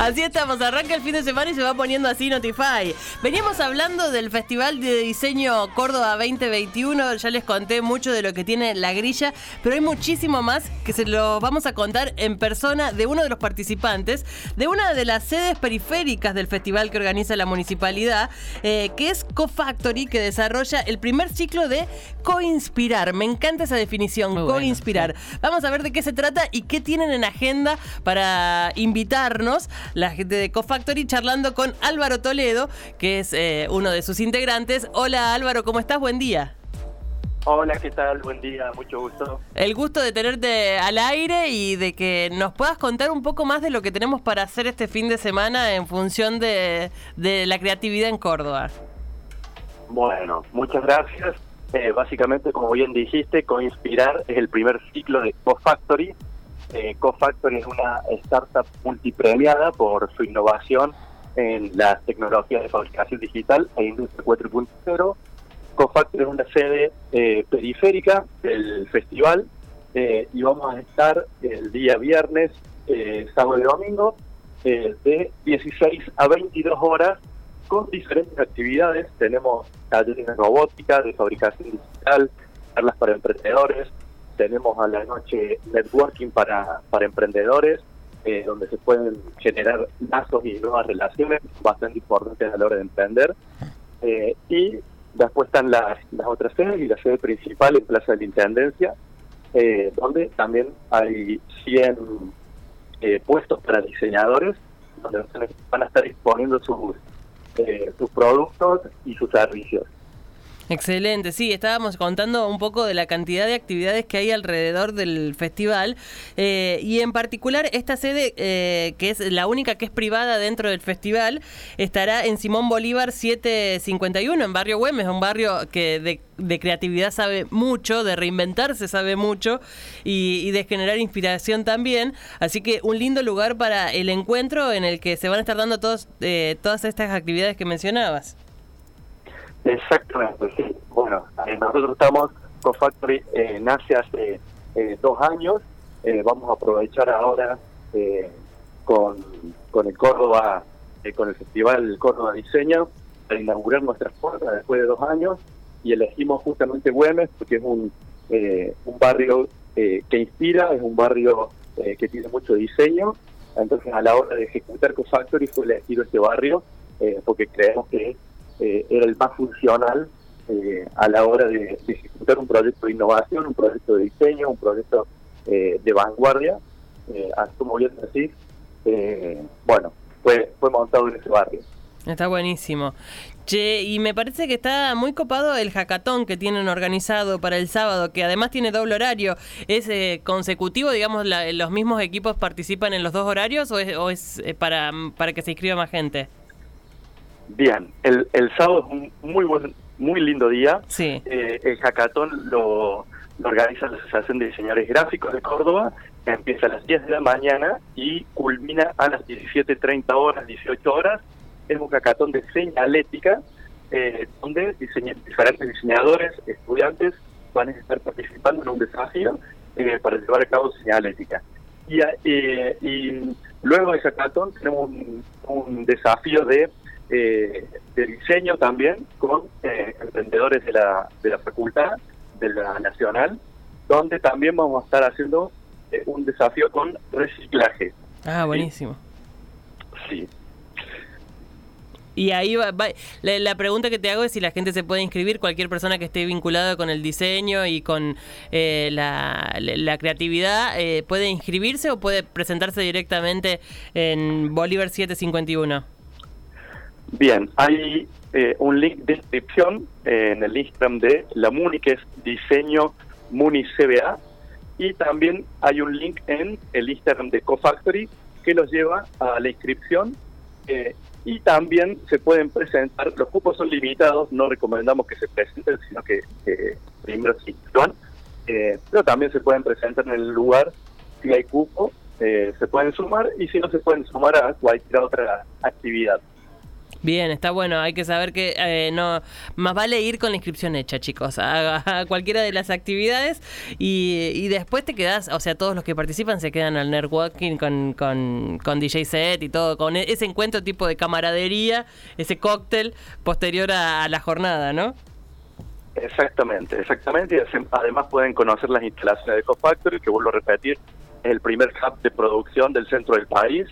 Así estamos, arranca el fin de semana y se va poniendo así Notify. Veníamos hablando del Festival de Diseño Córdoba 2021, ya les conté mucho de lo que tiene la grilla, pero hay muchísimo más que se lo vamos a contar en persona de uno de los participantes, de una de las sedes periféricas del festival que organiza la municipalidad, eh, que es CoFactory, que desarrolla el primer ciclo de coinspirar. Me encanta esa definición, coinspirar. Vamos a ver de qué se trata y qué tienen en agenda para invitarnos la gente de CoFactory charlando con Álvaro Toledo, que es eh, uno de sus integrantes. Hola Álvaro, ¿cómo estás? Buen día. Hola, ¿qué tal? Buen día, mucho gusto. El gusto de tenerte al aire y de que nos puedas contar un poco más de lo que tenemos para hacer este fin de semana en función de, la creatividad en Córdoba. Bueno, muchas gracias. Eh, básicamente, como bien dijiste, Coinspirar es el primer ciclo de CoFactory, eh, CoFactory es una startup multipremiada por su innovación en las tecnologías de fabricación digital e industria 4.0. CoFactory es una sede eh, periférica del festival eh, y vamos a estar el día viernes, eh, sábado y domingo, de 16 a 22 horas con diferentes actividades. Tenemos talleres de robótica, de fabricación digital, charlas para emprendedores, tenemos a la noche networking para, para emprendedores, eh, donde se pueden generar lazos y nuevas relaciones bastante importantes a la hora de emprender. Eh, y después están las, las otras sedes y la sede principal en Plaza de la Intendencia, eh, donde también hay 100 puestos para diseñadores, donde van a estar exponiendo sus, sus productos y sus servicios. Excelente, sí, estábamos contando un poco de la cantidad de actividades que hay alrededor del festival eh, y en particular esta sede, eh, que es la única que es privada dentro del festival, estará en Simón Bolívar 751, en Barrio Güemes, un barrio que de, creatividad sabe mucho, de reinventarse sabe mucho y, de generar inspiración también, así que un lindo lugar para el encuentro en el que se van a estar dando todos, eh, todas estas actividades que mencionabas. Exactamente, sí. Bueno, eh, nosotros estamos, con Factory eh, nace hace eh, dos años, vamos a aprovechar ahora con, con el Córdoba, con el Festival Córdoba Diseño, para inaugurar nuestras puertas después de dos años. Y elegimos justamente Güemes porque es un, un barrio que inspira, es un barrio que tiene mucho diseño, entonces a la hora de ejecutar con Factory fue elegido este barrio porque creemos que eh, era el más funcional eh, a la hora de, ejecutar un proyecto de innovación, un proyecto de diseño, un proyecto eh, de vanguardia, así como bien decís, bueno, fue, fue montado en ese barrio. Está buenísimo. Che, y me parece que está muy copado el hackathon que tienen organizado para el sábado, que además tiene doble horario. ¿Es consecutivo, digamos, los mismos equipos participan en los dos horarios o es, o es para, para que se inscriba más gente? Bien, el, el sábado es un muy buen, muy lindo día. Sí. Eh, el hackathon lo, organiza la Asociación de Diseñadores Gráficos de Córdoba, empieza a las 10 de la mañana y culmina a las 17.30 horas, 18 horas. Es un hackathon de señalética, eh, donde diferentes diseñadores, estudiantes, van a estar participando en un desafío eh, para llevar a cabo señalética. Y, y luego de hackathon tenemos un desafío de eh, de diseño también con eh, emprendedores de la, de la facultad, de la nacional, donde también vamos a estar haciendo eh, un desafío con reciclaje. Ah, buenísimo. Sí. Y ahí va, la, pregunta que te hago es si la gente se puede inscribir, cualquier persona que esté vinculada con el diseño y con eh, la, la, creatividad, ¿puede inscribirse o puede presentarse directamente en Bolívar 751? Bien, hay eh, un link de inscripción eh, en el Instagram de la MUNI, que es diseño MUNI CBA, y también hay un link en el Instagram de CoFactory que los lleva a la inscripción eh, y también se pueden presentar, los cupos son limitados, no recomendamos que se presenten, sino que primero se inscriban, pero también se pueden presentar en el lugar si hay cupo, se pueden sumar y si no se pueden sumar a cualquier otra actividad. Bien, está bueno. Hay que saber que eh, no más vale ir con la inscripción hecha, chicos, a, cualquiera de las actividades y, después te quedas, o sea, todos los que participan se quedan al networking con, con, con DJ set y todo, con ese encuentro tipo de camaradería, ese cóctel posterior a, la jornada, ¿no? Exactamente, exactamente. Y además pueden conocer las instalaciones de Cofactory, que vuelvo a repetir, es el primer hub de producción del centro del país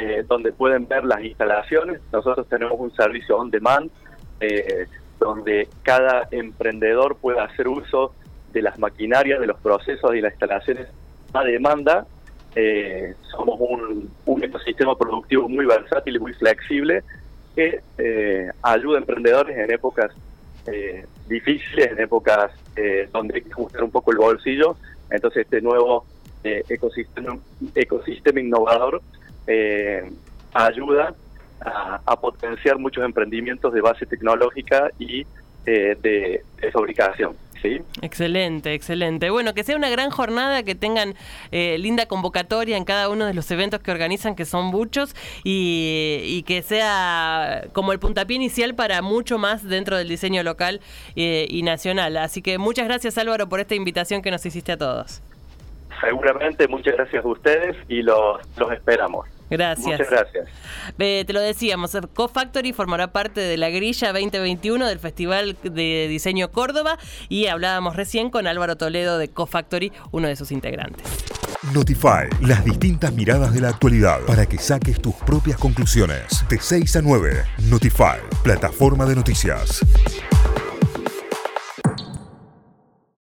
eh, donde pueden ver las instalaciones. Nosotros tenemos un servicio on demand eh, donde cada emprendedor puede hacer uso de las maquinarias, de los procesos y las instalaciones a demanda. Eh, somos un, ecosistema productivo muy versátil y muy flexible que ayuda a emprendedores en épocas difíciles, en épocas donde hay que ajustar un poco el bolsillo. Entonces este nuevo ecosistema, ecosistema innovador eh, ayuda a, potenciar muchos emprendimientos de base tecnológica y eh, de, fabricación. ¿Sí? Excelente, excelente. Bueno, que sea una gran jornada, que tengan eh, linda convocatoria en cada uno de los eventos que organizan, que son muchos, y, que sea como el puntapié inicial para mucho más dentro del diseño local eh, y nacional. Así que muchas gracias Álvaro por esta invitación que nos hiciste a todos. Seguramente, muchas gracias a ustedes y los, los esperamos. Gracias. Muchas gracias. te lo decíamos, Co-Factory formará parte de la grilla 2021 del Festival de Diseño Córdoba y hablábamos recién con Álvaro Toledo de Co-Factory, uno de sus integrantes. Notify, las distintas miradas de la actualidad para que saques tus propias conclusiones. De 6 a 9, Notify, plataforma de noticias.